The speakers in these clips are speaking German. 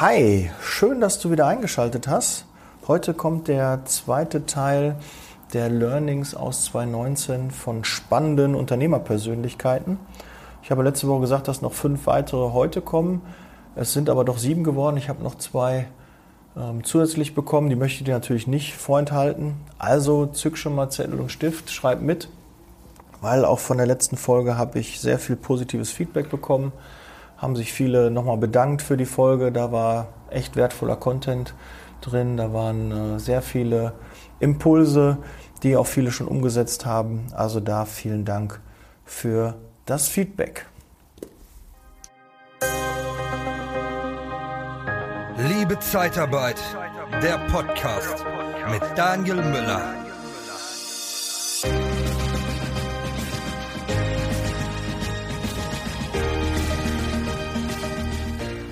Hi, schön, dass du wieder eingeschaltet hast. Heute kommt der zweite Teil der Learnings aus 2019 von spannenden Unternehmerpersönlichkeiten. Ich habe letzte Woche gesagt, dass noch fünf weitere heute kommen. Es sind aber doch sieben geworden. Ich habe noch zwei ähm, zusätzlich bekommen. Die möchte ich dir natürlich nicht vorenthalten. Also zück schon mal Zettel und Stift, schreib mit, weil auch von der letzten Folge habe ich sehr viel positives Feedback bekommen haben sich viele nochmal bedankt für die Folge. Da war echt wertvoller Content drin. Da waren äh, sehr viele Impulse, die auch viele schon umgesetzt haben. Also da vielen Dank für das Feedback. Liebe Zeitarbeit, der Podcast mit Daniel Müller.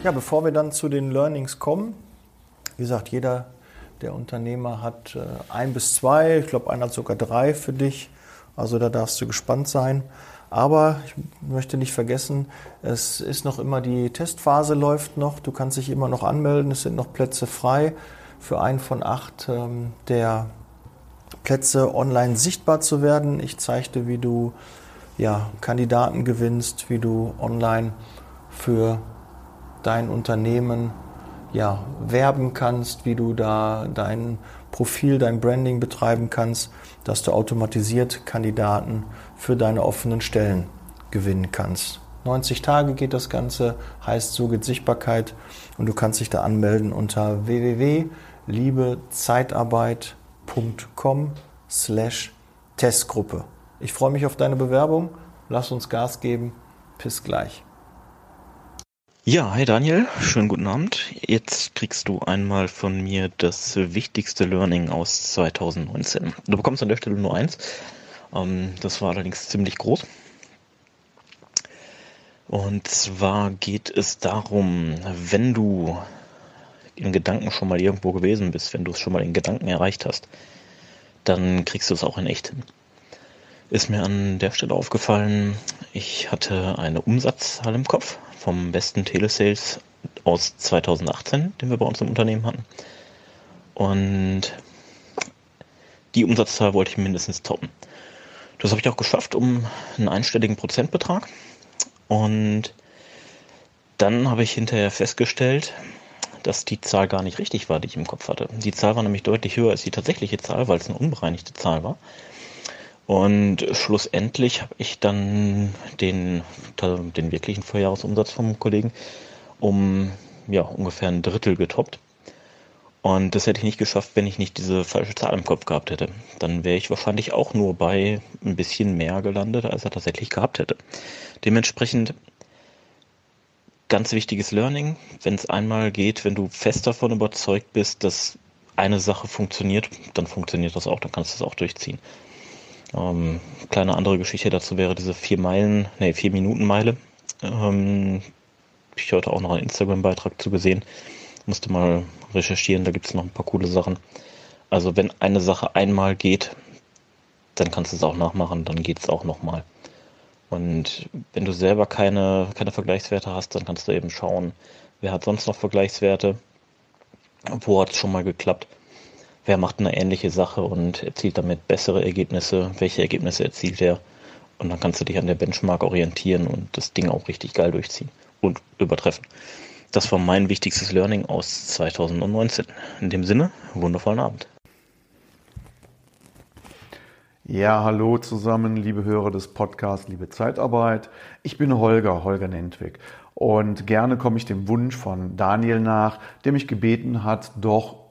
Ja, bevor wir dann zu den Learnings kommen, wie gesagt, jeder der Unternehmer hat äh, ein bis zwei, ich glaube, einer hat sogar drei für dich. Also da darfst du gespannt sein. Aber ich möchte nicht vergessen, es ist noch immer die Testphase läuft noch. Du kannst dich immer noch anmelden. Es sind noch Plätze frei für einen von acht ähm, der Plätze online sichtbar zu werden. Ich zeige dir, wie du ja, Kandidaten gewinnst, wie du online für dein Unternehmen ja, werben kannst, wie du da dein Profil, dein Branding betreiben kannst, dass du automatisiert Kandidaten für deine offenen Stellen gewinnen kannst. 90 Tage geht das Ganze, heißt so geht Sichtbarkeit und du kannst dich da anmelden unter www.liebezeitarbeit.com slash Testgruppe. Ich freue mich auf deine Bewerbung, lass uns Gas geben, bis gleich. Ja, hi Daniel, schönen guten Abend. Jetzt kriegst du einmal von mir das wichtigste Learning aus 2019. Du bekommst an der Stelle nur eins. Ähm, das war allerdings ziemlich groß. Und zwar geht es darum, wenn du in Gedanken schon mal irgendwo gewesen bist, wenn du es schon mal in Gedanken erreicht hast, dann kriegst du es auch in echt hin. Ist mir an der Stelle aufgefallen, ich hatte eine Umsatzzahl im Kopf vom besten Telesales aus 2018, den wir bei uns im Unternehmen hatten. Und die Umsatzzahl wollte ich mindestens toppen. Das habe ich auch geschafft um einen einstelligen Prozentbetrag. Und dann habe ich hinterher festgestellt, dass die Zahl gar nicht richtig war, die ich im Kopf hatte. Die Zahl war nämlich deutlich höher als die tatsächliche Zahl, weil es eine unbereinigte Zahl war. Und schlussendlich habe ich dann den, den wirklichen Vorjahresumsatz vom Kollegen um ja, ungefähr ein Drittel getoppt. Und das hätte ich nicht geschafft, wenn ich nicht diese falsche Zahl im Kopf gehabt hätte. Dann wäre ich wahrscheinlich auch nur bei ein bisschen mehr gelandet, als er tatsächlich gehabt hätte. Dementsprechend ganz wichtiges Learning, wenn es einmal geht, wenn du fest davon überzeugt bist, dass eine Sache funktioniert, dann funktioniert das auch, dann kannst du es auch durchziehen. Ähm, kleine andere Geschichte dazu wäre diese vier Meilen, nee, vier Minuten Meile. Ähm, ich heute auch noch einen Instagram-Beitrag zu gesehen. Musste mal recherchieren, da gibt es noch ein paar coole Sachen. Also wenn eine Sache einmal geht, dann kannst du es auch nachmachen, dann geht es auch nochmal. Und wenn du selber keine, keine Vergleichswerte hast, dann kannst du eben schauen, wer hat sonst noch Vergleichswerte, wo hat es schon mal geklappt wer macht eine ähnliche Sache und erzielt damit bessere Ergebnisse, welche Ergebnisse erzielt er. Und dann kannst du dich an der Benchmark orientieren und das Ding auch richtig geil durchziehen und übertreffen. Das war mein wichtigstes Learning aus 2019. In dem Sinne, wundervollen Abend. Ja, hallo zusammen, liebe Hörer des Podcasts, liebe Zeitarbeit. Ich bin Holger, Holger Nentwig. Und gerne komme ich dem Wunsch von Daniel nach, der mich gebeten hat, doch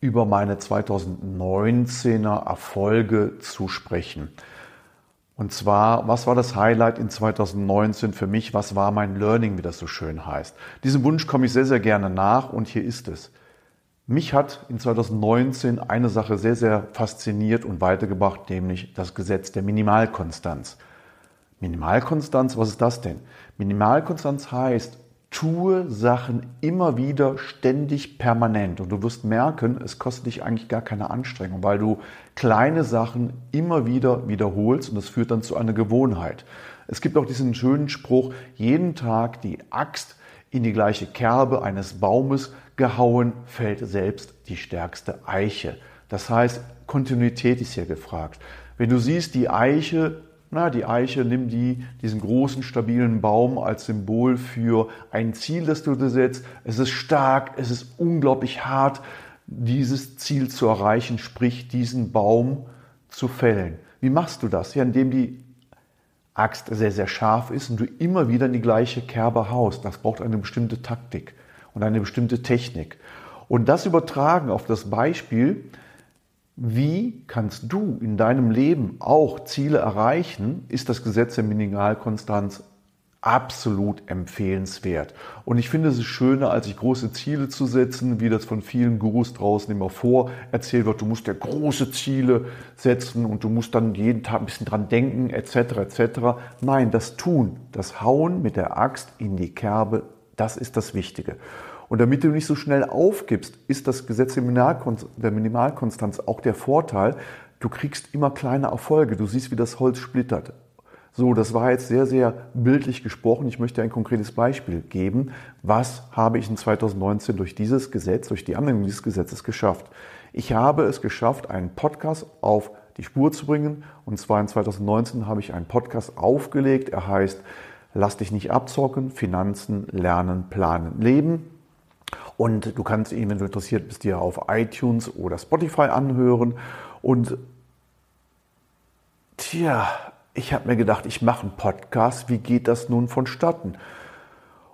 über meine 2019er Erfolge zu sprechen. Und zwar, was war das Highlight in 2019 für mich? Was war mein Learning, wie das so schön heißt? Diesem Wunsch komme ich sehr, sehr gerne nach und hier ist es. Mich hat in 2019 eine Sache sehr, sehr fasziniert und weitergebracht, nämlich das Gesetz der Minimalkonstanz. Minimalkonstanz, was ist das denn? Minimalkonstanz heißt, tue Sachen immer wieder ständig permanent und du wirst merken, es kostet dich eigentlich gar keine Anstrengung, weil du kleine Sachen immer wieder wiederholst und das führt dann zu einer Gewohnheit. Es gibt auch diesen schönen Spruch, jeden Tag die Axt in die gleiche Kerbe eines Baumes gehauen, fällt selbst die stärkste Eiche. Das heißt, Kontinuität ist hier gefragt. Wenn du siehst, die Eiche, na, die Eiche, nimm die, diesen großen, stabilen Baum als Symbol für ein Ziel, das du dir setzt. Es ist stark, es ist unglaublich hart, dieses Ziel zu erreichen, sprich diesen Baum zu fällen. Wie machst du das? Ja, indem die Axt sehr, sehr scharf ist und du immer wieder in die gleiche Kerbe haust. Das braucht eine bestimmte Taktik und eine bestimmte Technik. Und das übertragen auf das Beispiel, wie kannst du in deinem Leben auch Ziele erreichen, ist das Gesetz der Minimalkonstanz absolut empfehlenswert. Und ich finde es schöner, als sich große Ziele zu setzen, wie das von vielen Gurus draußen immer vor erzählt wird. Du musst ja große Ziele setzen und du musst dann jeden Tag ein bisschen dran denken, etc. etc. Nein, das Tun, das Hauen mit der Axt in die Kerbe, das ist das Wichtige. Und damit du nicht so schnell aufgibst, ist das Gesetz der Minimalkonstanz auch der Vorteil, du kriegst immer kleine Erfolge. Du siehst, wie das Holz splittert. So, das war jetzt sehr, sehr bildlich gesprochen. Ich möchte ein konkretes Beispiel geben. Was habe ich in 2019 durch dieses Gesetz, durch die Anwendung dieses Gesetzes geschafft? Ich habe es geschafft, einen Podcast auf die Spur zu bringen. Und zwar in 2019 habe ich einen Podcast aufgelegt. Er heißt Lass dich nicht abzocken, Finanzen, Lernen, Planen, Leben. Und du kannst ihn, wenn du interessiert bist, dir auf iTunes oder Spotify anhören. Und tja, ich habe mir gedacht, ich mache einen Podcast, wie geht das nun vonstatten?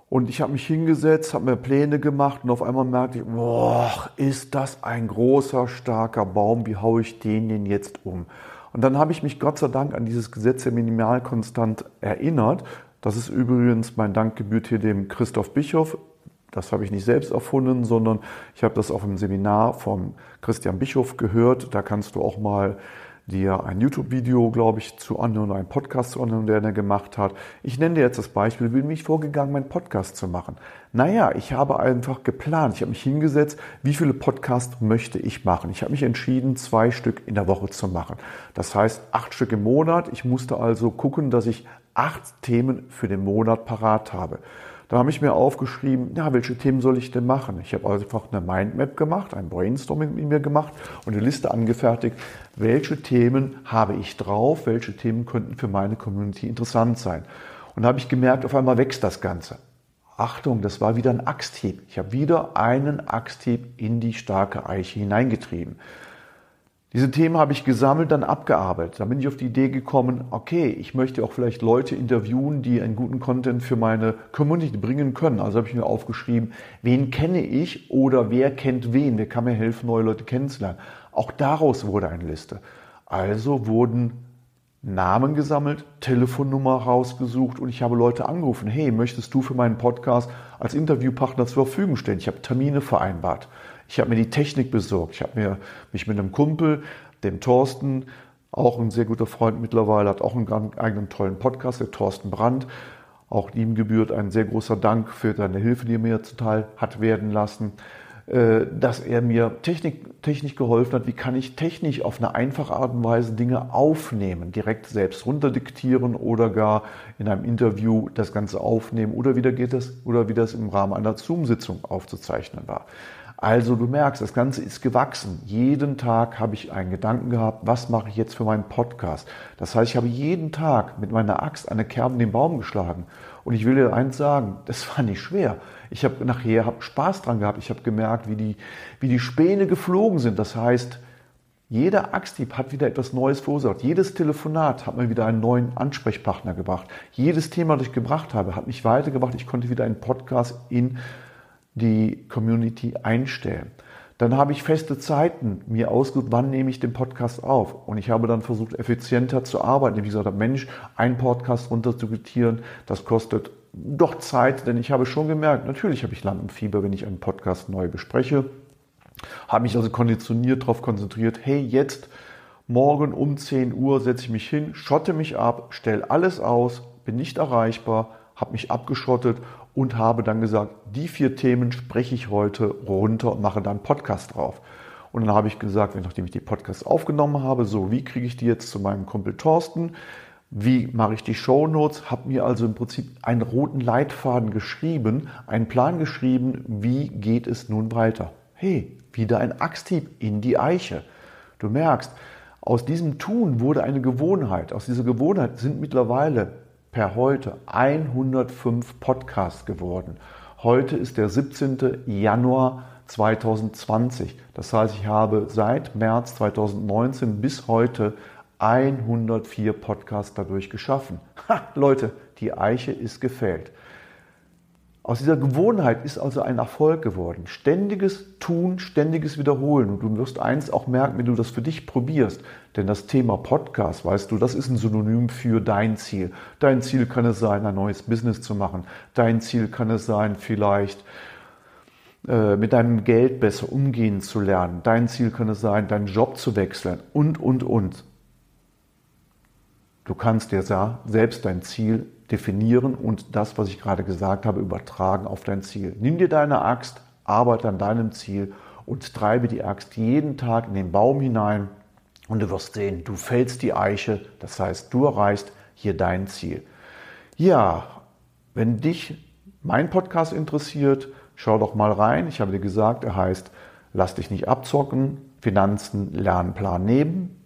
Und ich habe mich hingesetzt, habe mir Pläne gemacht und auf einmal merkte ich, boah, ist das ein großer, starker Baum, wie haue ich den denn jetzt um? Und dann habe ich mich Gott sei Dank an dieses Gesetz der Minimalkonstant erinnert. Das ist übrigens mein Dank gebührt hier dem Christoph Bischof. Das habe ich nicht selbst erfunden, sondern ich habe das auf einem Seminar vom Christian Bischof gehört. Da kannst du auch mal dir ein YouTube-Video, glaube ich, zu anhören, einen Podcast zu anhören, der er gemacht hat. Ich nenne dir jetzt das Beispiel, bin mich vorgegangen, meinen Podcast zu machen. Naja, ich habe einfach geplant, ich habe mich hingesetzt, wie viele Podcasts möchte ich machen. Ich habe mich entschieden, zwei Stück in der Woche zu machen. Das heißt, acht Stück im Monat. Ich musste also gucken, dass ich acht Themen für den Monat parat habe. Da habe ich mir aufgeschrieben, ja, welche Themen soll ich denn machen? Ich habe einfach eine Mindmap gemacht, ein Brainstorming mit mir gemacht und eine Liste angefertigt, welche Themen habe ich drauf, welche Themen könnten für meine Community interessant sein. Und da habe ich gemerkt, auf einmal wächst das Ganze. Achtung, das war wieder ein Axthieb. Ich habe wieder einen Axthieb in die starke Eiche hineingetrieben. Diese Themen habe ich gesammelt, dann abgearbeitet. Dann bin ich auf die Idee gekommen, okay, ich möchte auch vielleicht Leute interviewen, die einen guten Content für meine Community bringen können. Also habe ich mir aufgeschrieben, wen kenne ich oder wer kennt wen, wer kann mir helfen, neue Leute kennenzulernen. Auch daraus wurde eine Liste. Also wurden Namen gesammelt, Telefonnummer rausgesucht und ich habe Leute angerufen. Hey, möchtest du für meinen Podcast als Interviewpartner zur Verfügung stehen? Ich habe Termine vereinbart. Ich habe mir die Technik besorgt. Ich habe mir mich mit einem Kumpel, dem Thorsten, auch ein sehr guter Freund mittlerweile, hat auch einen eigenen tollen Podcast, der Thorsten Brandt. Auch ihm gebührt ein sehr großer Dank für seine Hilfe, die er mir zuteil hat werden lassen, äh, dass er mir Technik, technisch geholfen hat. Wie kann ich technisch auf eine einfache Art und Weise Dinge aufnehmen, direkt selbst runterdiktieren oder gar in einem Interview das Ganze aufnehmen oder geht das oder wie das im Rahmen einer Zoom-Sitzung aufzuzeichnen war. Also du merkst, das Ganze ist gewachsen. Jeden Tag habe ich einen Gedanken gehabt, was mache ich jetzt für meinen Podcast. Das heißt, ich habe jeden Tag mit meiner Axt eine Kerbe in den Baum geschlagen. Und ich will dir eins sagen, das war nicht schwer. Ich habe nachher hab Spaß dran gehabt. Ich habe gemerkt, wie die, wie die Späne geflogen sind. Das heißt, jeder Axthieb hat wieder etwas Neues verursacht. Jedes Telefonat hat mir wieder einen neuen Ansprechpartner gebracht. Jedes Thema, das ich gebracht habe, hat mich weitergebracht. Ich konnte wieder einen Podcast in die Community einstellen. Dann habe ich feste Zeiten mir ausgesucht, wann nehme ich den Podcast auf. Und ich habe dann versucht, effizienter zu arbeiten. Wie gesagt, Mensch, einen Podcast runter zu gutieren, das kostet doch Zeit, denn ich habe schon gemerkt, natürlich habe ich Lampenfieber, wenn ich einen Podcast neu bespreche. Habe mich also konditioniert, darauf konzentriert, hey, jetzt morgen um 10 Uhr setze ich mich hin, schotte mich ab, stelle alles aus, bin nicht erreichbar, habe mich abgeschottet und habe dann gesagt, die vier Themen spreche ich heute runter und mache dann Podcast drauf. Und dann habe ich gesagt, nachdem ich die Podcasts aufgenommen habe, so, wie kriege ich die jetzt zu meinem Kumpel Thorsten? Wie mache ich die Shownotes? Habe mir also im Prinzip einen roten Leitfaden geschrieben, einen Plan geschrieben, wie geht es nun weiter. Hey, wieder ein Axthieb in die Eiche. Du merkst, aus diesem Tun wurde eine Gewohnheit. Aus dieser Gewohnheit sind mittlerweile per heute 105 Podcasts geworden. Heute ist der 17. Januar 2020. Das heißt, ich habe seit März 2019 bis heute 104 Podcasts dadurch geschaffen. Ha, Leute, die Eiche ist gefällt. Aus dieser Gewohnheit ist also ein Erfolg geworden. Ständiges Tun, ständiges Wiederholen. Und du wirst eins auch merken, wenn du das für dich probierst. Denn das Thema Podcast, weißt du, das ist ein Synonym für dein Ziel. Dein Ziel kann es sein, ein neues Business zu machen. Dein Ziel kann es sein, vielleicht äh, mit deinem Geld besser umgehen zu lernen. Dein Ziel kann es sein, deinen Job zu wechseln und, und, und. Du kannst dir selbst dein Ziel definieren und das, was ich gerade gesagt habe, übertragen auf dein Ziel. Nimm dir deine Axt, arbeite an deinem Ziel und treibe die Axt jeden Tag in den Baum hinein und du wirst sehen, du fällst die Eiche, das heißt, du erreichst hier dein Ziel. Ja, wenn dich mein Podcast interessiert, schau doch mal rein. Ich habe dir gesagt, er heißt Lass dich nicht abzocken, Finanzen, Lernplan nehmen.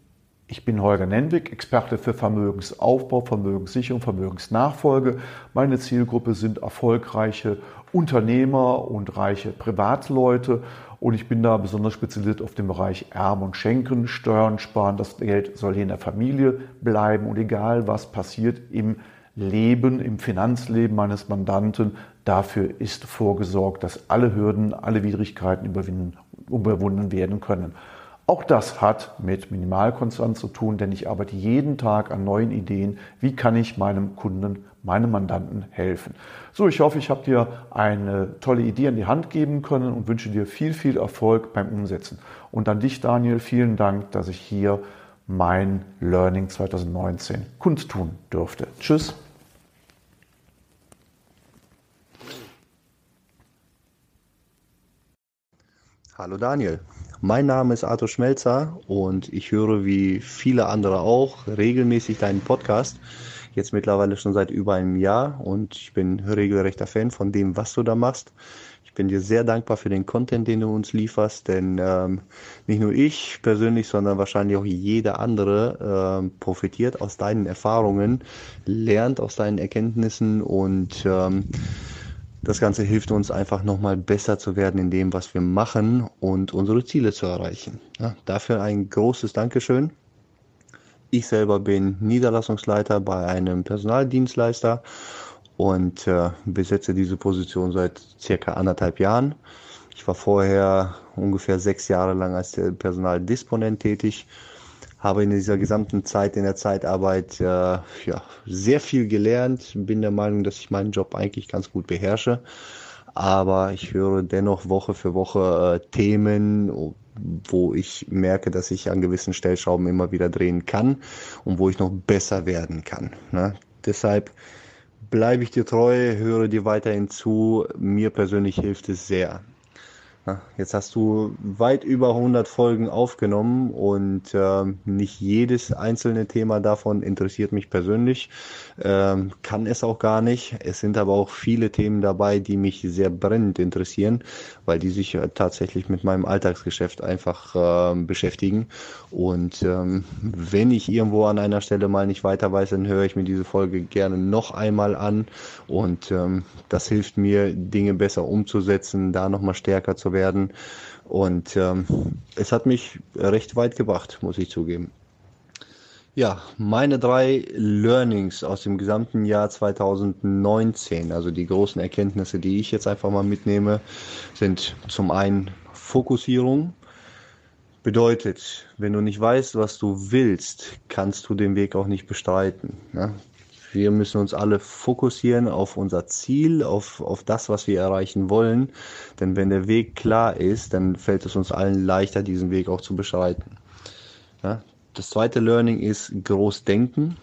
Ich bin Holger Nenwick, Experte für Vermögensaufbau, Vermögenssicherung, Vermögensnachfolge. Meine Zielgruppe sind erfolgreiche Unternehmer und reiche Privatleute und ich bin da besonders spezialisiert auf den Bereich Erben und Schenken, Steuern sparen. Das Geld soll hier in der Familie bleiben und egal was passiert im Leben, im Finanzleben meines Mandanten, dafür ist vorgesorgt, dass alle Hürden, alle Widrigkeiten überwunden werden können. Auch das hat mit Minimalkonstant zu tun, denn ich arbeite jeden Tag an neuen Ideen. Wie kann ich meinem Kunden, meinem Mandanten helfen? So, ich hoffe, ich habe dir eine tolle Idee an die Hand geben können und wünsche dir viel, viel Erfolg beim Umsetzen. Und an dich, Daniel, vielen Dank, dass ich hier mein Learning 2019 kundtun durfte. Tschüss. Hallo Daniel. Mein Name ist Arthur Schmelzer und ich höre wie viele andere auch regelmäßig deinen Podcast. Jetzt mittlerweile schon seit über einem Jahr und ich bin regelrechter Fan von dem, was du da machst. Ich bin dir sehr dankbar für den Content, den du uns lieferst, denn ähm, nicht nur ich persönlich, sondern wahrscheinlich auch jeder andere ähm, profitiert aus deinen Erfahrungen, lernt aus deinen Erkenntnissen und ähm, das Ganze hilft uns einfach nochmal besser zu werden in dem, was wir machen und unsere Ziele zu erreichen. Ja, dafür ein großes Dankeschön. Ich selber bin Niederlassungsleiter bei einem Personaldienstleister und äh, besetze diese Position seit circa anderthalb Jahren. Ich war vorher ungefähr sechs Jahre lang als Personaldisponent tätig habe in dieser gesamten Zeit in der Zeitarbeit äh, ja, sehr viel gelernt. Bin der Meinung, dass ich meinen Job eigentlich ganz gut beherrsche. Aber ich höre dennoch Woche für Woche äh, Themen, wo ich merke, dass ich an gewissen Stellschrauben immer wieder drehen kann und wo ich noch besser werden kann. Ne? Deshalb bleibe ich dir treu, höre dir weiterhin zu. Mir persönlich hilft es sehr. Jetzt hast du weit über 100 Folgen aufgenommen und äh, nicht jedes einzelne Thema davon interessiert mich persönlich, ähm, kann es auch gar nicht. Es sind aber auch viele Themen dabei, die mich sehr brennend interessieren, weil die sich äh, tatsächlich mit meinem Alltagsgeschäft einfach äh, beschäftigen. Und ähm, wenn ich irgendwo an einer Stelle mal nicht weiter weiß, dann höre ich mir diese Folge gerne noch einmal an und ähm, das hilft mir, Dinge besser umzusetzen, da nochmal stärker zu werden. Und ähm, es hat mich recht weit gebracht, muss ich zugeben. Ja, meine drei Learnings aus dem gesamten Jahr 2019, also die großen Erkenntnisse, die ich jetzt einfach mal mitnehme, sind zum einen Fokussierung. Bedeutet, wenn du nicht weißt, was du willst, kannst du den Weg auch nicht bestreiten. Ne? Wir müssen uns alle fokussieren auf unser Ziel, auf, auf das, was wir erreichen wollen. Denn wenn der Weg klar ist, dann fällt es uns allen leichter, diesen Weg auch zu beschreiten. Ja? Das zweite Learning ist groß denken.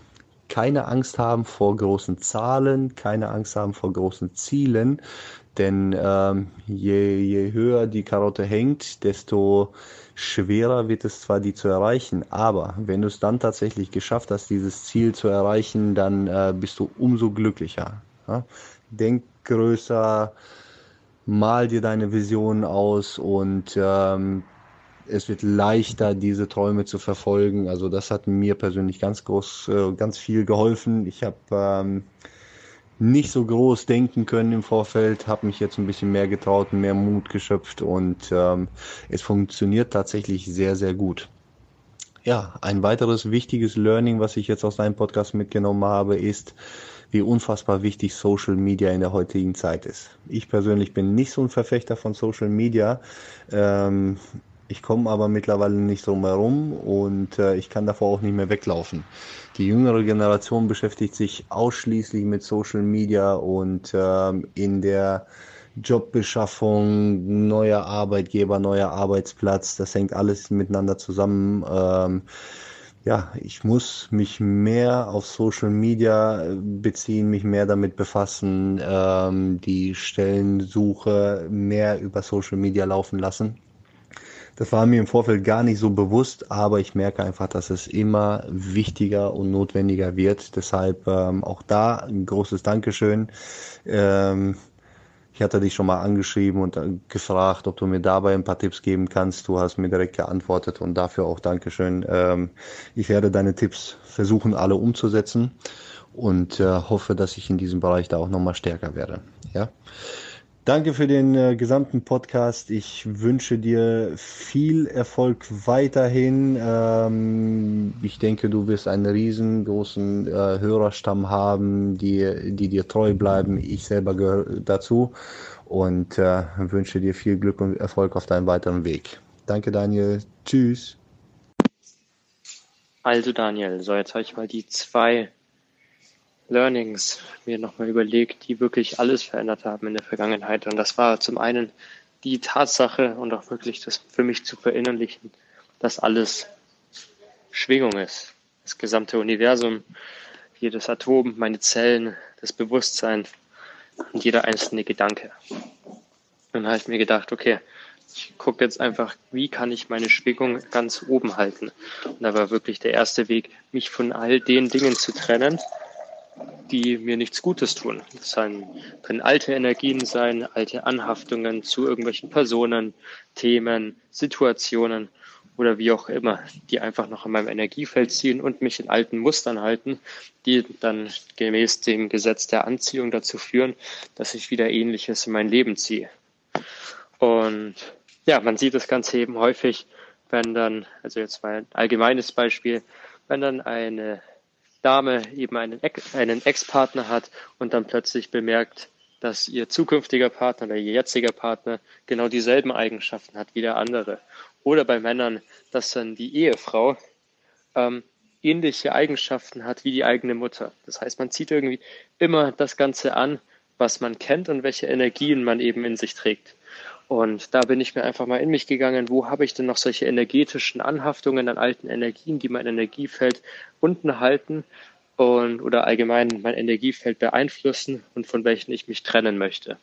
Keine Angst haben vor großen Zahlen, keine Angst haben vor großen Zielen. Denn ähm, je, je höher die Karotte hängt, desto schwerer wird es zwar, die zu erreichen, aber wenn du es dann tatsächlich geschafft hast, dieses Ziel zu erreichen, dann äh, bist du umso glücklicher. Ja? Denk größer, mal dir deine Vision aus und ähm, es wird leichter, diese Träume zu verfolgen. Also das hat mir persönlich ganz groß, äh, ganz viel geholfen. Ich habe ähm, nicht so groß denken können im Vorfeld, habe mich jetzt ein bisschen mehr getraut, mehr Mut geschöpft und ähm, es funktioniert tatsächlich sehr, sehr gut. Ja, ein weiteres wichtiges Learning, was ich jetzt aus deinem Podcast mitgenommen habe, ist, wie unfassbar wichtig Social Media in der heutigen Zeit ist. Ich persönlich bin nicht so ein Verfechter von Social Media. Ähm, ich komme aber mittlerweile nicht drum herum und äh, ich kann davor auch nicht mehr weglaufen. Die jüngere Generation beschäftigt sich ausschließlich mit Social Media und ähm, in der Jobbeschaffung, neuer Arbeitgeber, neuer Arbeitsplatz, das hängt alles miteinander zusammen. Ähm, ja, ich muss mich mehr auf Social Media beziehen, mich mehr damit befassen, ähm, die Stellensuche mehr über Social Media laufen lassen. Das war mir im Vorfeld gar nicht so bewusst, aber ich merke einfach, dass es immer wichtiger und notwendiger wird. Deshalb ähm, auch da ein großes Dankeschön. Ähm, ich hatte dich schon mal angeschrieben und gefragt, ob du mir dabei ein paar Tipps geben kannst. Du hast mir direkt geantwortet und dafür auch Dankeschön. Ähm, ich werde deine Tipps versuchen, alle umzusetzen und äh, hoffe, dass ich in diesem Bereich da auch nochmal stärker werde. Ja. Danke für den äh, gesamten Podcast. Ich wünsche dir viel Erfolg weiterhin. Ähm, ich denke, du wirst einen riesengroßen äh, Hörerstamm haben, die, die dir treu bleiben. Ich selber gehöre dazu und äh, wünsche dir viel Glück und Erfolg auf deinem weiteren Weg. Danke, Daniel. Tschüss. Also, Daniel, so jetzt habe ich mal die zwei Learnings mir nochmal überlegt, die wirklich alles verändert haben in der Vergangenheit. Und das war zum einen die Tatsache und auch wirklich das für mich zu verinnerlichen, dass alles Schwingung ist. Das gesamte Universum, jedes Atom, meine Zellen, das Bewusstsein und jeder einzelne Gedanke. Und dann habe ich mir gedacht, okay, ich gucke jetzt einfach, wie kann ich meine Schwingung ganz oben halten. Und da war wirklich der erste Weg, mich von all den Dingen zu trennen, die mir nichts Gutes tun. Das können alte Energien sein, alte Anhaftungen zu irgendwelchen Personen, Themen, Situationen oder wie auch immer, die einfach noch in meinem Energiefeld ziehen und mich in alten Mustern halten, die dann gemäß dem Gesetz der Anziehung dazu führen, dass ich wieder Ähnliches in mein Leben ziehe. Und ja, man sieht das Ganze eben häufig, wenn dann, also jetzt mal ein allgemeines Beispiel, wenn dann eine Dame eben einen, einen Ex-Partner hat und dann plötzlich bemerkt, dass ihr zukünftiger Partner oder ihr jetziger Partner genau dieselben Eigenschaften hat wie der andere. Oder bei Männern, dass dann die Ehefrau ähm, ähnliche Eigenschaften hat wie die eigene Mutter. Das heißt, man zieht irgendwie immer das Ganze an, was man kennt und welche Energien man eben in sich trägt. Und da bin ich mir einfach mal in mich gegangen, wo habe ich denn noch solche energetischen Anhaftungen an alten Energien, die mein Energiefeld unten halten und oder allgemein mein Energiefeld beeinflussen und von welchen ich mich trennen möchte.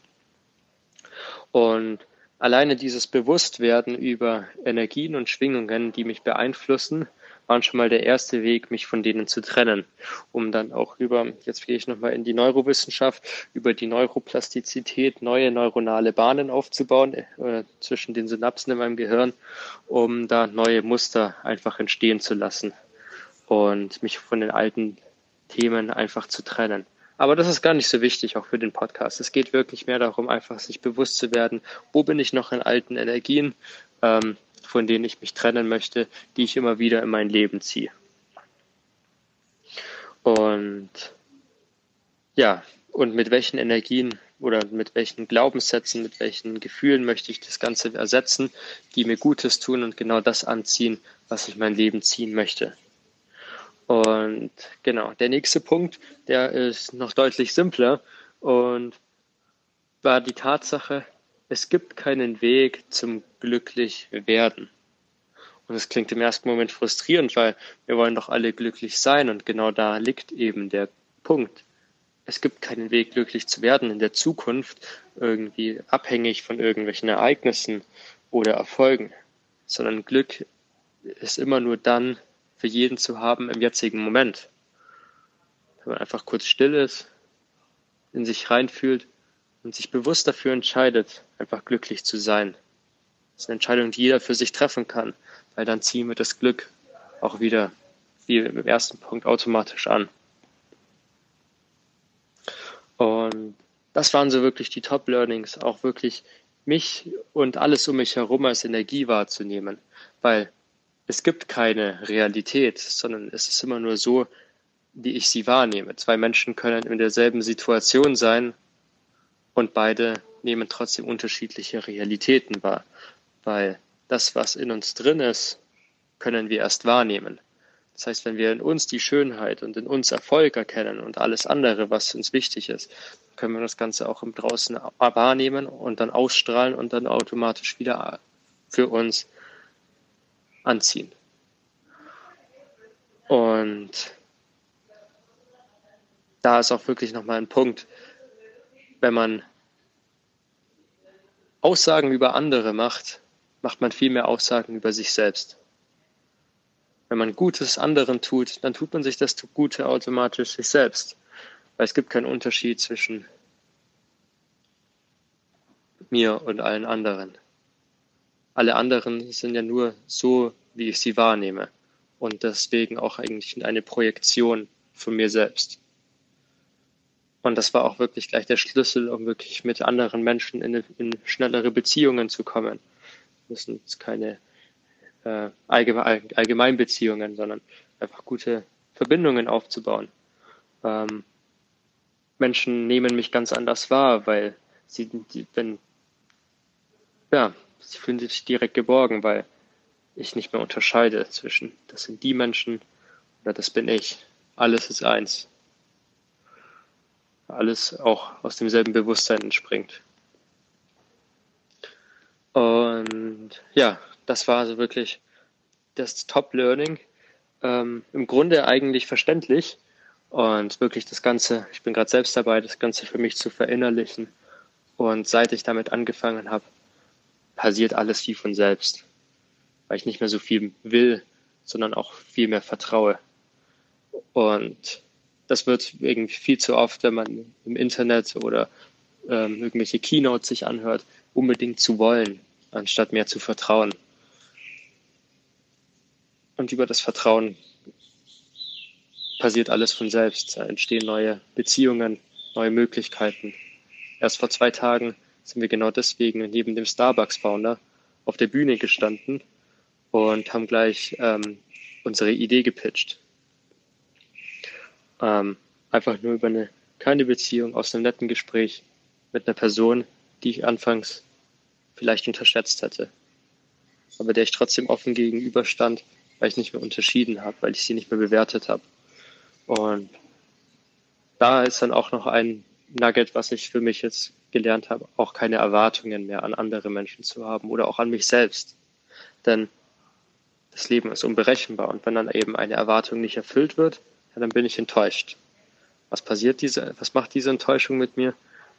Und alleine dieses Bewusstwerden über Energien und Schwingungen, die mich beeinflussen, waren schon mal der erste Weg, mich von denen zu trennen, um dann auch über, jetzt gehe ich nochmal in die Neurowissenschaft, über die Neuroplastizität neue neuronale Bahnen aufzubauen äh, zwischen den Synapsen in meinem Gehirn, um da neue Muster einfach entstehen zu lassen und mich von den alten Themen einfach zu trennen. Aber das ist gar nicht so wichtig, auch für den Podcast. Es geht wirklich mehr darum, einfach sich bewusst zu werden, wo bin ich noch in alten Energien, ähm, von denen ich mich trennen möchte, die ich immer wieder in mein Leben ziehe. Und ja, und mit welchen Energien oder mit welchen Glaubenssätzen, mit welchen Gefühlen möchte ich das Ganze ersetzen, die mir Gutes tun und genau das anziehen, was ich mein Leben ziehen möchte. Und genau, der nächste Punkt, der ist noch deutlich simpler und war die Tatsache, es gibt keinen Weg zum glücklich werden. Und es klingt im ersten Moment frustrierend, weil wir wollen doch alle glücklich sein und genau da liegt eben der Punkt. es gibt keinen Weg, glücklich zu werden in der Zukunft, irgendwie abhängig von irgendwelchen Ereignissen oder Erfolgen, sondern Glück ist immer nur dann für jeden zu haben im jetzigen Moment. Wenn man einfach kurz still ist, in sich reinfühlt und sich bewusst dafür entscheidet, einfach glücklich zu sein. Das ist eine Entscheidung, die jeder für sich treffen kann, weil dann ziehen wir das Glück auch wieder, wie im ersten Punkt, automatisch an. Und das waren so wirklich die Top-Learnings, auch wirklich mich und alles um mich herum als Energie wahrzunehmen, weil es gibt keine Realität, sondern es ist immer nur so, wie ich sie wahrnehme. Zwei Menschen können in derselben Situation sein und beide nehmen trotzdem unterschiedliche Realitäten wahr, weil das, was in uns drin ist, können wir erst wahrnehmen. Das heißt, wenn wir in uns die Schönheit und in uns Erfolg erkennen und alles andere, was uns wichtig ist, können wir das Ganze auch im Draußen wahrnehmen und dann ausstrahlen und dann automatisch wieder für uns anziehen. Und da ist auch wirklich nochmal ein Punkt, wenn man Aussagen über andere macht, macht man viel mehr Aussagen über sich selbst. Wenn man Gutes anderen tut, dann tut man sich das Gute automatisch sich selbst. Weil es gibt keinen Unterschied zwischen mir und allen anderen. Alle anderen sind ja nur so, wie ich sie wahrnehme. Und deswegen auch eigentlich eine Projektion von mir selbst. Und das war auch wirklich gleich der Schlüssel, um wirklich mit anderen Menschen in, in schnellere Beziehungen zu kommen. Das sind keine äh, allgemein, Allgemeinbeziehungen, sondern einfach gute Verbindungen aufzubauen. Ähm, Menschen nehmen mich ganz anders wahr, weil sie, die, wenn, ja, sie fühlen sich direkt geborgen, weil ich nicht mehr unterscheide zwischen, das sind die Menschen oder das bin ich. Alles ist eins. Alles auch aus demselben Bewusstsein entspringt. Und ja, das war also wirklich das Top-Learning. Ähm, Im Grunde eigentlich verständlich und wirklich das Ganze, ich bin gerade selbst dabei, das Ganze für mich zu verinnerlichen. Und seit ich damit angefangen habe, passiert alles wie von selbst, weil ich nicht mehr so viel will, sondern auch viel mehr vertraue. Und das wird irgendwie viel zu oft, wenn man im Internet oder ähm, irgendwelche Keynotes sich anhört, unbedingt zu wollen, anstatt mehr zu vertrauen. Und über das Vertrauen passiert alles von selbst. Da entstehen neue Beziehungen, neue Möglichkeiten. Erst vor zwei Tagen sind wir genau deswegen neben dem Starbucks-Founder auf der Bühne gestanden und haben gleich ähm, unsere Idee gepitcht. Ähm, einfach nur über eine kleine Beziehung aus einem netten Gespräch mit einer Person, die ich anfangs vielleicht unterschätzt hätte, aber der ich trotzdem offen gegenüberstand, weil ich nicht mehr unterschieden habe, weil ich sie nicht mehr bewertet habe. Und da ist dann auch noch ein Nugget, was ich für mich jetzt gelernt habe, auch keine Erwartungen mehr an andere Menschen zu haben oder auch an mich selbst. Denn das Leben ist unberechenbar und wenn dann eben eine Erwartung nicht erfüllt wird, ja, dann bin ich enttäuscht. Was passiert diese, was macht diese Enttäuschung mit mir?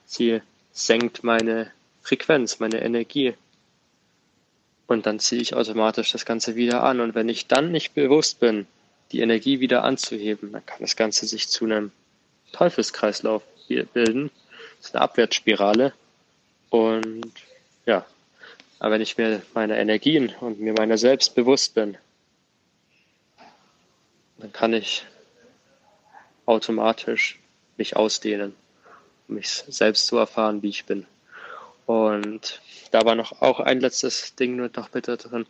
Sie senkt meine Frequenz, meine Energie. Und dann ziehe ich automatisch das Ganze wieder an. Und wenn ich dann nicht bewusst bin, die Energie wieder anzuheben, dann kann das Ganze sich zu einem Teufelskreislauf bilden. Das ist eine Abwärtsspirale. Und ja, aber wenn ich mir meiner Energien und mir meiner selbst bewusst bin, dann kann ich automatisch mich ausdehnen, um mich selbst zu erfahren, wie ich bin. Und da war noch auch ein letztes Ding noch bitte drin.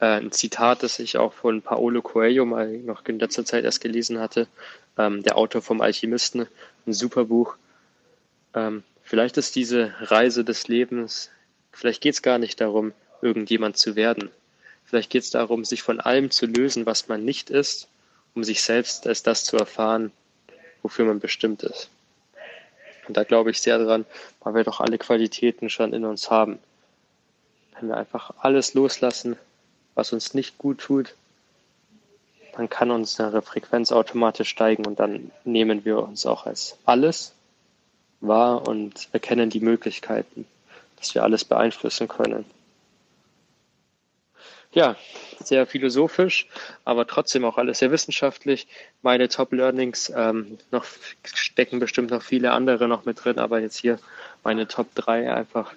Äh, ein Zitat, das ich auch von Paolo Coelho mal noch in letzter Zeit erst gelesen hatte. Ähm, der Autor vom Alchemisten. Ein super Buch. Ähm, vielleicht ist diese Reise des Lebens, vielleicht geht es gar nicht darum, irgendjemand zu werden. Vielleicht geht es darum, sich von allem zu lösen, was man nicht ist, um sich selbst als das zu erfahren, wofür man bestimmt ist. Und da glaube ich sehr dran, weil wir doch alle Qualitäten schon in uns haben. Wenn wir einfach alles loslassen, was uns nicht gut tut, dann kann unsere Frequenz automatisch steigen und dann nehmen wir uns auch als alles wahr und erkennen die Möglichkeiten, dass wir alles beeinflussen können. Ja, sehr philosophisch, aber trotzdem auch alles sehr wissenschaftlich. Meine Top Learnings, ähm, noch stecken bestimmt noch viele andere noch mit drin, aber jetzt hier meine Top 3 einfach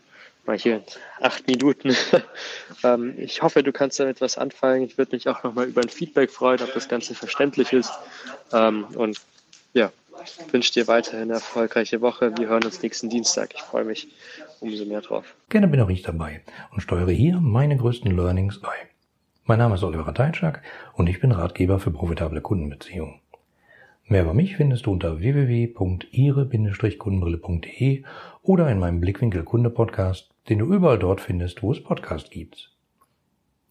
mal hier acht Minuten. ähm, ich hoffe, du kannst damit was anfangen. Ich würde mich auch nochmal über ein Feedback freuen, ob das Ganze verständlich ist. Ähm, und ja, wünsche dir weiterhin eine erfolgreiche Woche. Wir hören uns nächsten Dienstag. Ich freue mich umso mehr drauf. Gerne bin auch ich dabei und steuere hier meine größten Learnings bei. Mein Name ist Oliver Teitschak und ich bin Ratgeber für profitable Kundenbeziehungen. Mehr über mich findest du unter www.ihre-kundenbrille.de oder in meinem Blickwinkel Kunde Podcast, den du überall dort findest, wo es Podcast gibt.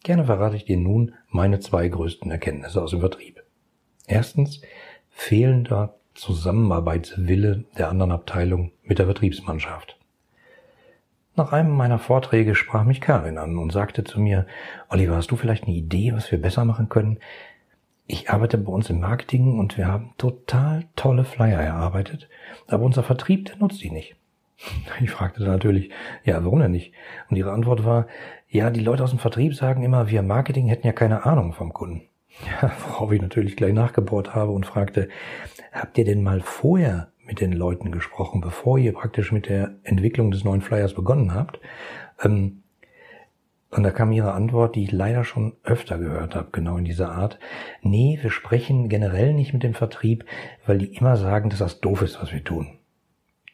Gerne verrate ich dir nun meine zwei größten Erkenntnisse aus dem Vertrieb. Erstens, fehlender Zusammenarbeitswille der anderen Abteilung mit der Vertriebsmannschaft. Nach einem meiner Vorträge sprach mich Karin an und sagte zu mir, Oliver, hast du vielleicht eine Idee, was wir besser machen können? Ich arbeite bei uns im Marketing und wir haben total tolle Flyer erarbeitet, aber unser Vertrieb, der nutzt die nicht. Ich fragte dann natürlich, ja, warum denn nicht? Und ihre Antwort war, ja, die Leute aus dem Vertrieb sagen immer, wir Marketing hätten ja keine Ahnung vom Kunden. Ja, worauf ich natürlich gleich nachgebohrt habe und fragte, habt ihr denn mal vorher mit den Leuten gesprochen, bevor ihr praktisch mit der Entwicklung des neuen Flyers begonnen habt. Ähm, und da kam ihre Antwort, die ich leider schon öfter gehört habe, genau in dieser Art. Nee, wir sprechen generell nicht mit dem Vertrieb, weil die immer sagen, dass das doof ist, was wir tun.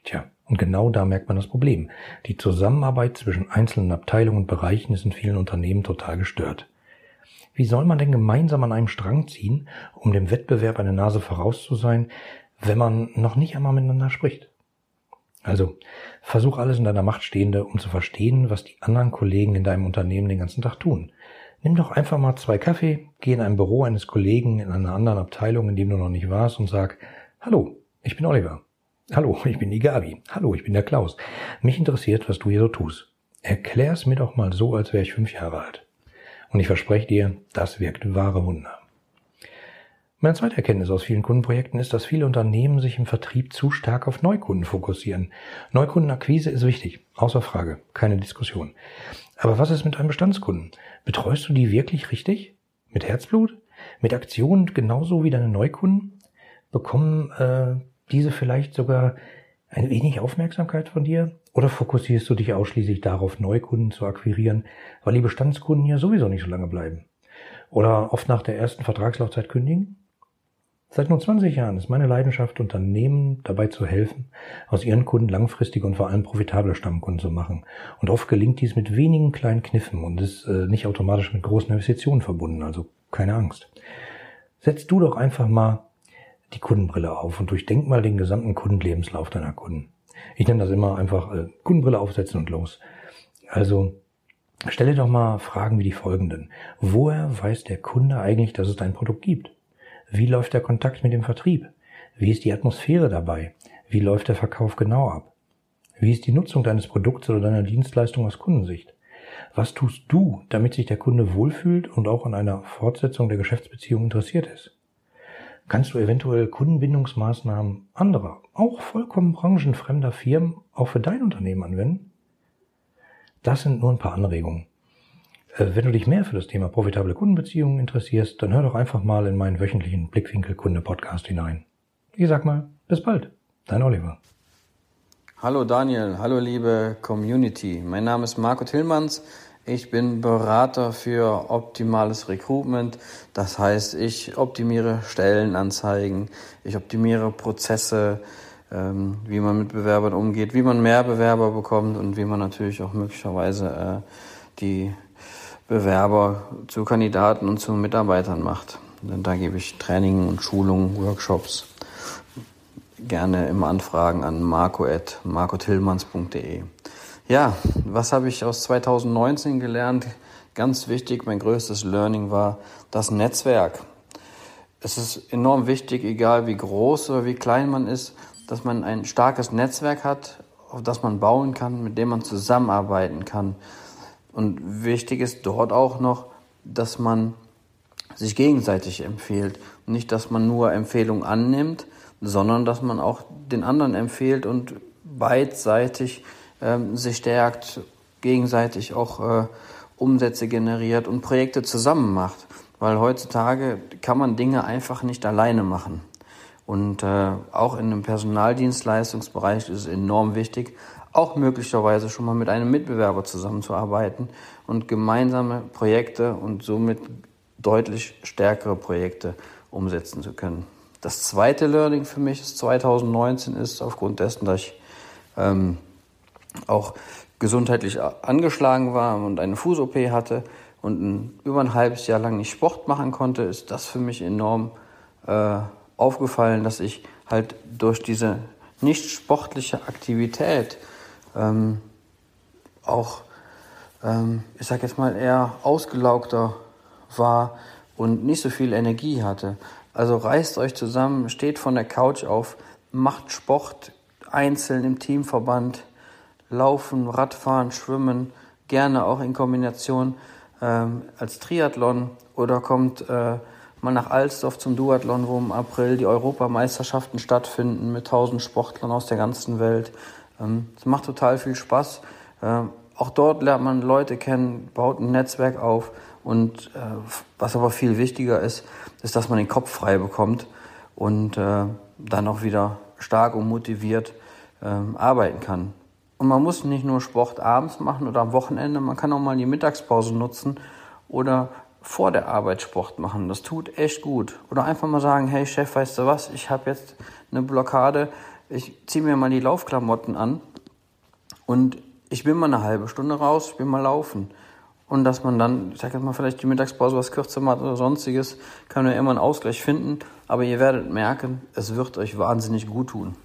Tja, und genau da merkt man das Problem. Die Zusammenarbeit zwischen einzelnen Abteilungen und Bereichen ist in vielen Unternehmen total gestört. Wie soll man denn gemeinsam an einem Strang ziehen, um dem Wettbewerb eine Nase voraus zu sein, wenn man noch nicht einmal miteinander spricht. Also versuch alles in deiner Macht Stehende, um zu verstehen, was die anderen Kollegen in deinem Unternehmen den ganzen Tag tun. Nimm doch einfach mal zwei Kaffee, geh in ein Büro eines Kollegen in einer anderen Abteilung, in dem du noch nicht warst, und sag, Hallo, ich bin Oliver. Hallo, ich bin die Gabi. Hallo, ich bin der Klaus. Mich interessiert, was du hier so tust. Erklär's mir doch mal so, als wäre ich fünf Jahre alt. Und ich verspreche dir, das wirkt wahre Wunder. Meine zweite Erkenntnis aus vielen Kundenprojekten ist, dass viele Unternehmen sich im Vertrieb zu stark auf Neukunden fokussieren. Neukundenakquise ist wichtig, außer Frage, keine Diskussion. Aber was ist mit einem Bestandskunden? Betreust du die wirklich richtig? Mit Herzblut? Mit Aktionen genauso wie deine Neukunden? Bekommen äh, diese vielleicht sogar ein wenig Aufmerksamkeit von dir? Oder fokussierst du dich ausschließlich darauf, Neukunden zu akquirieren, weil die Bestandskunden ja sowieso nicht so lange bleiben? Oder oft nach der ersten Vertragslaufzeit kündigen? Seit nur 20 Jahren ist meine Leidenschaft, Unternehmen dabei zu helfen, aus ihren Kunden langfristige und vor allem profitable Stammkunden zu machen. Und oft gelingt dies mit wenigen kleinen Kniffen und ist äh, nicht automatisch mit großen Investitionen verbunden, also keine Angst. Setz du doch einfach mal die Kundenbrille auf und durchdenk mal den gesamten Kundenlebenslauf deiner Kunden. Ich nenne das immer einfach äh, Kundenbrille aufsetzen und los. Also stelle doch mal Fragen wie die folgenden. Woher weiß der Kunde eigentlich, dass es dein Produkt gibt? Wie läuft der Kontakt mit dem Vertrieb? Wie ist die Atmosphäre dabei? Wie läuft der Verkauf genau ab? Wie ist die Nutzung deines Produkts oder deiner Dienstleistung aus Kundensicht? Was tust du, damit sich der Kunde wohlfühlt und auch an einer Fortsetzung der Geschäftsbeziehung interessiert ist? Kannst du eventuell Kundenbindungsmaßnahmen anderer, auch vollkommen branchenfremder Firmen auch für dein Unternehmen anwenden? Das sind nur ein paar Anregungen. Äh, wenn du dich mehr für das Thema profitable Kundenbeziehungen interessierst, dann hör doch einfach mal in meinen wöchentlichen Blickwinkel Kunde Podcast hinein. Ich sag mal, bis bald. Dein Oliver. Hallo Daniel, hallo liebe Community. Mein Name ist Marco Tillmanns. Ich bin Berater für optimales Recruitment. Das heißt, ich optimiere Stellenanzeigen, ich optimiere Prozesse, ähm, wie man mit Bewerbern umgeht, wie man mehr Bewerber bekommt und wie man natürlich auch möglicherweise äh, die Bewerber zu Kandidaten und zu Mitarbeitern macht. Denn da gebe ich Training und Schulungen, Workshops gerne immer Anfragen an marco.marcotillmanns.de. Ja, was habe ich aus 2019 gelernt? Ganz wichtig, mein größtes Learning war das Netzwerk. Es ist enorm wichtig, egal wie groß oder wie klein man ist, dass man ein starkes Netzwerk hat, auf das man bauen kann, mit dem man zusammenarbeiten kann. Und wichtig ist dort auch noch, dass man sich gegenseitig empfiehlt. Nicht, dass man nur Empfehlungen annimmt, sondern dass man auch den anderen empfiehlt und beidseitig ähm, sich stärkt, gegenseitig auch äh, Umsätze generiert und Projekte zusammen macht. Weil heutzutage kann man Dinge einfach nicht alleine machen. Und äh, auch in einem Personaldienstleistungsbereich ist es enorm wichtig, auch möglicherweise schon mal mit einem Mitbewerber zusammenzuarbeiten und gemeinsame Projekte und somit deutlich stärkere Projekte umsetzen zu können. Das zweite Learning für mich ist 2019 ist aufgrund dessen, dass ich ähm, auch gesundheitlich angeschlagen war und eine Fuß-OP hatte und ein, über ein halbes Jahr lang nicht Sport machen konnte, ist das für mich enorm äh, aufgefallen, dass ich halt durch diese nicht sportliche Aktivität ähm, auch, ähm, ich sag jetzt mal, eher ausgelaugter war und nicht so viel Energie hatte. Also reißt euch zusammen, steht von der Couch auf, macht Sport einzeln im Teamverband, laufen, Radfahren, schwimmen, gerne auch in Kombination ähm, als Triathlon oder kommt äh, mal nach Alsdorf zum Duathlon, wo im April die Europameisterschaften stattfinden mit tausend Sportlern aus der ganzen Welt. Ähm, es macht total viel Spaß. Ähm, auch dort lernt man Leute kennen, baut ein Netzwerk auf und äh, was aber viel wichtiger ist, ist, dass man den Kopf frei bekommt und äh, dann auch wieder stark und motiviert ähm, arbeiten kann. Und man muss nicht nur Sport abends machen oder am Wochenende, man kann auch mal die Mittagspause nutzen oder vor der Arbeit Sport machen. Das tut echt gut. Oder einfach mal sagen, hey Chef, weißt du was, ich habe jetzt eine Blockade, ich ziehe mir mal die Laufklamotten an und ich bin mal eine halbe Stunde raus, ich bin mal laufen. Und dass man dann, ich sag jetzt mal, vielleicht die Mittagspause was kürzer macht oder sonstiges, kann man ja immer einen Ausgleich finden. Aber ihr werdet merken, es wird euch wahnsinnig gut tun.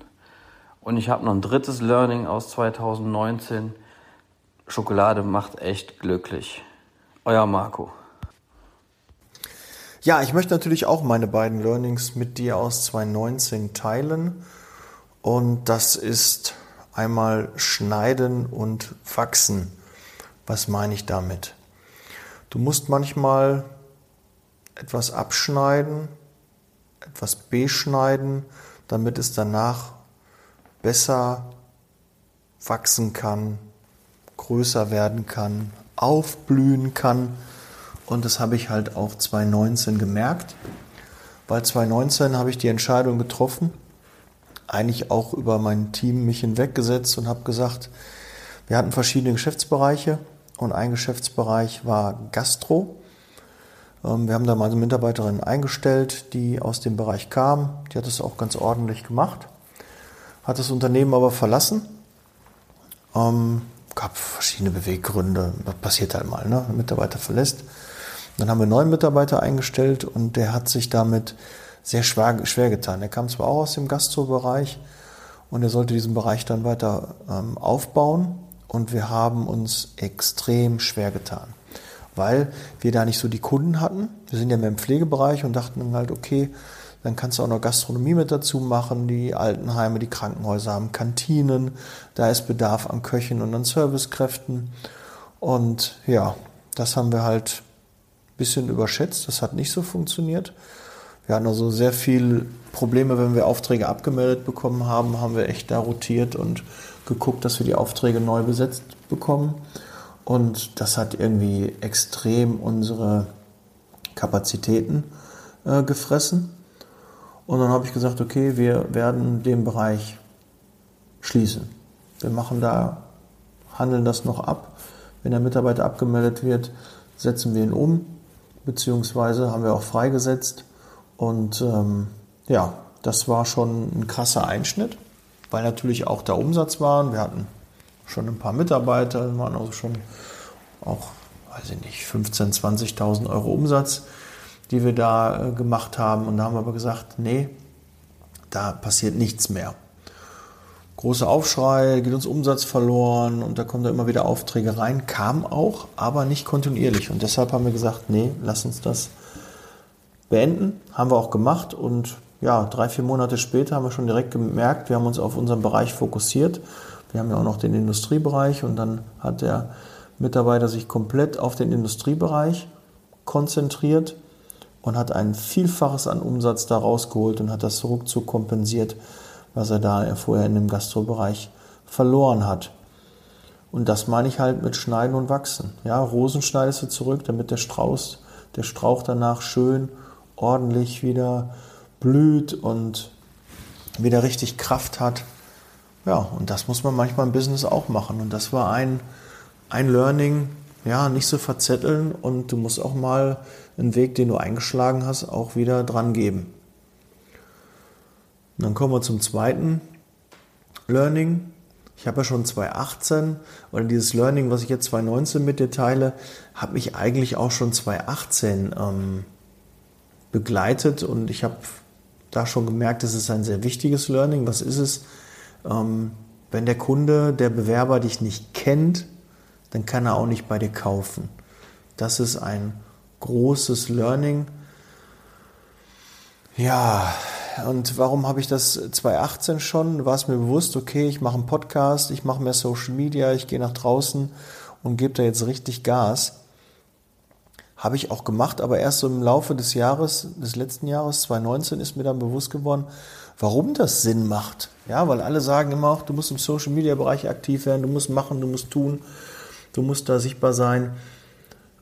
Und ich habe noch ein drittes Learning aus 2019. Schokolade macht echt glücklich. Euer Marco. Ja, ich möchte natürlich auch meine beiden Learnings mit dir aus 2019 teilen. Und das ist einmal schneiden und wachsen. Was meine ich damit? Du musst manchmal etwas abschneiden, etwas beschneiden, damit es danach besser wachsen kann, größer werden kann, aufblühen kann. Und das habe ich halt auch 2019 gemerkt, weil 2019 habe ich die Entscheidung getroffen, eigentlich auch über mein Team mich hinweggesetzt und habe gesagt, wir hatten verschiedene Geschäftsbereiche und ein Geschäftsbereich war Gastro. Ähm, wir haben da mal eine Mitarbeiterin eingestellt, die aus dem Bereich kam. Die hat es auch ganz ordentlich gemacht, hat das Unternehmen aber verlassen. Ähm, gab verschiedene Beweggründe, das passiert halt mal, ne? Ein Mitarbeiter verlässt. Dann haben wir einen neuen Mitarbeiter eingestellt und der hat sich damit sehr schwer, schwer getan. Er kam zwar auch aus dem Gastrobereich und er sollte diesen Bereich dann weiter ähm, aufbauen und wir haben uns extrem schwer getan, weil wir da nicht so die Kunden hatten. Wir sind ja mehr im Pflegebereich und dachten halt, okay, dann kannst du auch noch Gastronomie mit dazu machen. Die Altenheime, die Krankenhäuser haben Kantinen. Da ist Bedarf an Köchen und an Servicekräften. Und ja, das haben wir halt ein bisschen überschätzt. Das hat nicht so funktioniert. Wir hatten also sehr viel Probleme, wenn wir Aufträge abgemeldet bekommen haben, haben wir echt da rotiert und geguckt, dass wir die Aufträge neu besetzt bekommen. Und das hat irgendwie extrem unsere Kapazitäten äh, gefressen. Und dann habe ich gesagt, okay, wir werden den Bereich schließen. Wir machen da, handeln das noch ab. Wenn der Mitarbeiter abgemeldet wird, setzen wir ihn um, beziehungsweise haben wir auch freigesetzt und ähm, ja, das war schon ein krasser Einschnitt, weil natürlich auch der Umsatz war. Wir hatten schon ein paar Mitarbeiter, waren also schon auch, weiß ich nicht, 15.000, 20.000 Euro Umsatz, die wir da äh, gemacht haben. Und da haben wir aber gesagt, nee, da passiert nichts mehr. Großer Aufschrei, geht uns Umsatz verloren und da kommen da immer wieder Aufträge rein. Kam auch, aber nicht kontinuierlich. Und deshalb haben wir gesagt, nee, lass uns das beenden. Haben wir auch gemacht und ja, drei, vier Monate später haben wir schon direkt gemerkt, wir haben uns auf unseren Bereich fokussiert. Wir haben ja auch noch den Industriebereich und dann hat der Mitarbeiter sich komplett auf den Industriebereich konzentriert und hat ein Vielfaches an Umsatz da rausgeholt und hat das ruckzuck kompensiert, was er da vorher in dem Gastrobereich verloren hat. Und das meine ich halt mit Schneiden und Wachsen. Ja, Rosen schneidest du zurück, damit der Strauß, der Strauch danach schön ordentlich wieder blüht und wieder richtig Kraft hat. Ja, und das muss man manchmal im Business auch machen. Und das war ein, ein Learning, ja, nicht so verzetteln und du musst auch mal einen Weg, den du eingeschlagen hast, auch wieder dran geben. Und dann kommen wir zum zweiten Learning. Ich habe ja schon 2018 oder dieses Learning, was ich jetzt 2019 mit dir teile, hat mich eigentlich auch schon 2018 ähm, begleitet und ich habe da schon gemerkt, es ist ein sehr wichtiges Learning. Was ist es? Ähm, wenn der Kunde, der Bewerber dich nicht kennt, dann kann er auch nicht bei dir kaufen. Das ist ein großes Learning. Ja, und warum habe ich das 2018 schon? War es mir bewusst, okay, ich mache einen Podcast, ich mache mehr Social Media, ich gehe nach draußen und gebe da jetzt richtig Gas. Habe ich auch gemacht, aber erst so im Laufe des Jahres, des letzten Jahres, 2019, ist mir dann bewusst geworden, warum das Sinn macht. Ja, weil alle sagen immer auch, du musst im Social Media Bereich aktiv werden, du musst machen, du musst tun, du musst da sichtbar sein.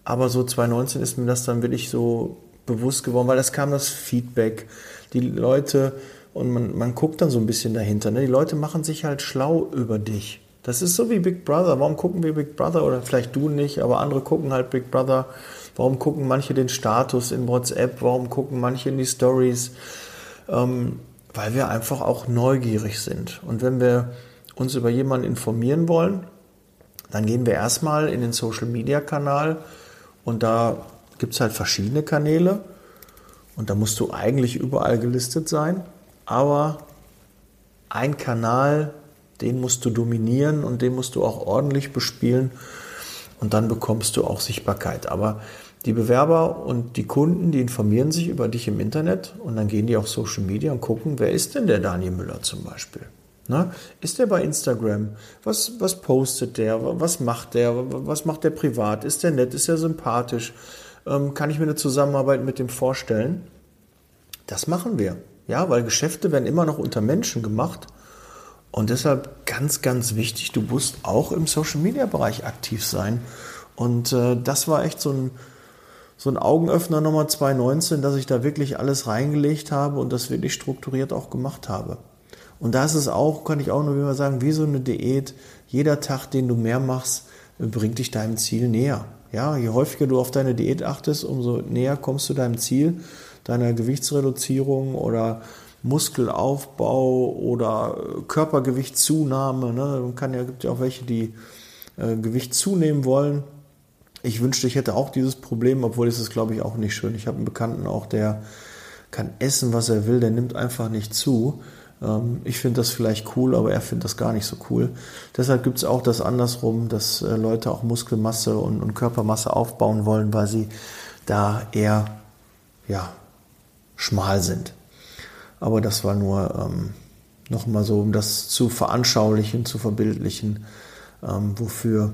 Aber so 2019 ist mir das dann wirklich so bewusst geworden, weil es kam das Feedback. Die Leute, und man, man guckt dann so ein bisschen dahinter, ne? die Leute machen sich halt schlau über dich. Das ist so wie Big Brother. Warum gucken wir Big Brother? Oder vielleicht du nicht, aber andere gucken halt Big Brother Warum gucken manche den Status in WhatsApp? Warum gucken manche in die Stories? Ähm, weil wir einfach auch neugierig sind. Und wenn wir uns über jemanden informieren wollen, dann gehen wir erstmal in den Social Media Kanal und da gibt es halt verschiedene Kanäle und da musst du eigentlich überall gelistet sein, aber ein Kanal, den musst du dominieren und den musst du auch ordentlich bespielen und dann bekommst du auch Sichtbarkeit. Aber die Bewerber und die Kunden, die informieren sich über dich im Internet und dann gehen die auf Social Media und gucken, wer ist denn der Daniel Müller zum Beispiel? Na, ist der bei Instagram? Was, was postet der? Was macht der? Was macht der privat? Ist der nett? Ist der sympathisch? Ähm, kann ich mir eine Zusammenarbeit mit dem vorstellen? Das machen wir. Ja, weil Geschäfte werden immer noch unter Menschen gemacht. Und deshalb ganz, ganz wichtig, du musst auch im Social Media Bereich aktiv sein. Und äh, das war echt so ein, so ein Augenöffner Nummer 2019, dass ich da wirklich alles reingelegt habe und das wirklich strukturiert auch gemacht habe. Und da ist auch, kann ich auch nur wieder sagen, wie so eine Diät. Jeder Tag, den du mehr machst, bringt dich deinem Ziel näher. Ja, je häufiger du auf deine Diät achtest, umso näher kommst du deinem Ziel, deiner Gewichtsreduzierung oder Muskelaufbau oder Körpergewichtszunahme. Ne? Man kann ja, gibt ja auch welche, die äh, Gewicht zunehmen wollen ich wünschte, ich hätte auch dieses Problem, obwohl es ist, glaube ich, auch nicht schön. Ich habe einen Bekannten auch, der kann essen, was er will, der nimmt einfach nicht zu. Ähm, ich finde das vielleicht cool, aber er findet das gar nicht so cool. Deshalb gibt es auch das andersrum, dass äh, Leute auch Muskelmasse und, und Körpermasse aufbauen wollen, weil sie da eher ja, schmal sind. Aber das war nur ähm, nochmal so, um das zu veranschaulichen, zu verbildlichen, ähm, wofür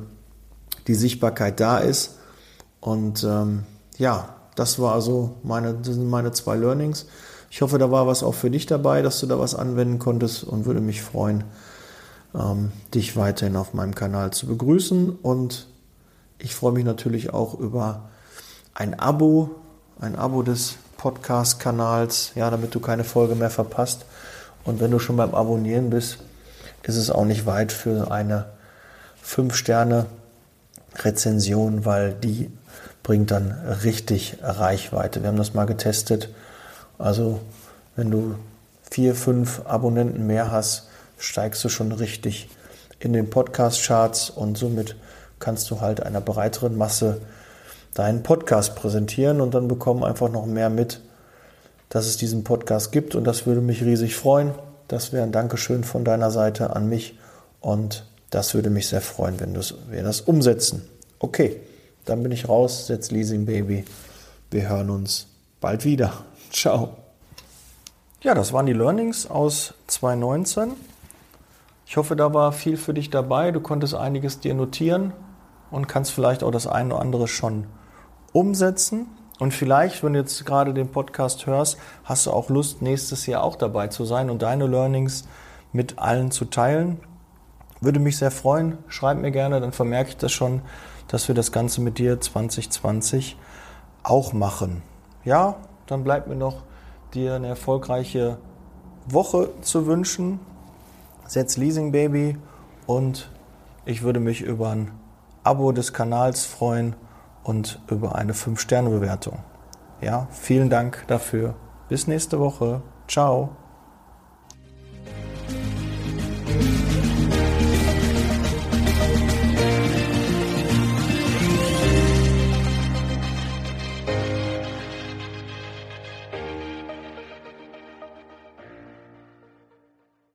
die Sichtbarkeit da ist. Und ähm, ja, das war also meine, das sind meine zwei Learnings. Ich hoffe, da war was auch für dich dabei, dass du da was anwenden konntest und würde mich freuen, ähm, dich weiterhin auf meinem Kanal zu begrüßen. Und ich freue mich natürlich auch über ein Abo, ein Abo des Podcast-Kanals, ja, damit du keine Folge mehr verpasst. Und wenn du schon beim Abonnieren bist, ist es auch nicht weit für eine 5 Sterne Rezension, weil die bringt dann richtig Reichweite. Wir haben das mal getestet. Also wenn du vier, fünf Abonnenten mehr hast, steigst du schon richtig in den Podcast-Charts und somit kannst du halt einer breiteren Masse deinen Podcast präsentieren und dann bekommen einfach noch mehr mit, dass es diesen Podcast gibt und das würde mich riesig freuen. Das wäre ein Dankeschön von deiner Seite an mich und das würde mich sehr freuen, wenn wir das umsetzen. Okay, dann bin ich raus, setz Leasing Baby. Wir hören uns bald wieder. Ciao. Ja, das waren die Learnings aus 2019. Ich hoffe, da war viel für dich dabei. Du konntest einiges dir notieren und kannst vielleicht auch das eine oder andere schon umsetzen. Und vielleicht, wenn du jetzt gerade den Podcast hörst, hast du auch Lust, nächstes Jahr auch dabei zu sein und deine Learnings mit allen zu teilen Würde mich sehr freuen. Schreib mir gerne, dann vermerke ich das schon, dass wir das Ganze mit dir 2020 auch machen. Ja, dann bleibt mir noch dir eine erfolgreiche Woche zu wünschen. Setz Leasing Baby und ich würde mich über ein Abo des Kanals freuen und über eine 5-Sterne-Bewertung. Ja, vielen Dank dafür. Bis nächste Woche. Ciao.